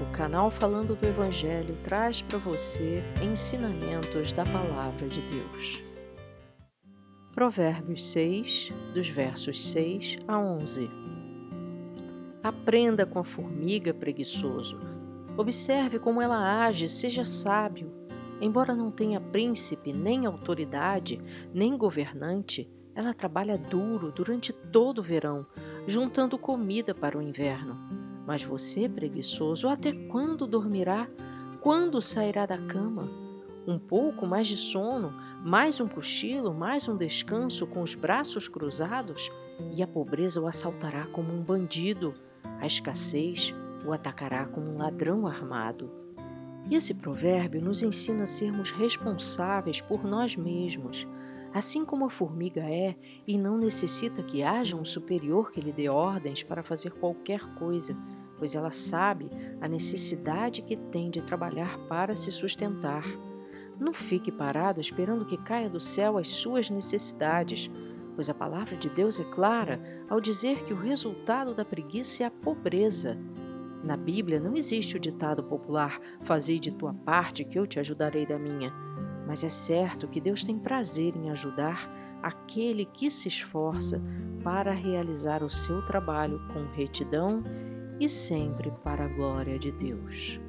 O canal Falando do Evangelho traz para você ensinamentos da Palavra de Deus. Provérbios 6, dos versos 6 a 11. Aprenda com a formiga, preguiçoso. Observe como ela age, seja sábio. Embora não tenha príncipe, nem autoridade, nem governante, ela trabalha duro durante todo o verão, juntando comida para o inverno. Mas você, preguiçoso, até quando dormirá? Quando sairá da cama? Um pouco mais de sono, mais um cochilo, mais um descanso com os braços cruzados, e a pobreza o assaltará como um bandido, a escassez o atacará como um ladrão armado. E esse provérbio nos ensina a sermos responsáveis por nós mesmos, assim como a formiga é e não necessita que haja um superior que lhe dê ordens para fazer qualquer coisa, pois ela sabe a necessidade que tem de trabalhar para se sustentar. Não fique parado esperando que caia do céu as suas necessidades, pois a palavra de Deus é clara ao dizer que o resultado da preguiça é a pobreza. Na Bíblia não existe o ditado popular: Fazei de tua parte que eu te ajudarei da minha. Mas é certo que Deus tem prazer em ajudar aquele que se esforça para realizar o seu trabalho com retidão e sempre para a glória de Deus.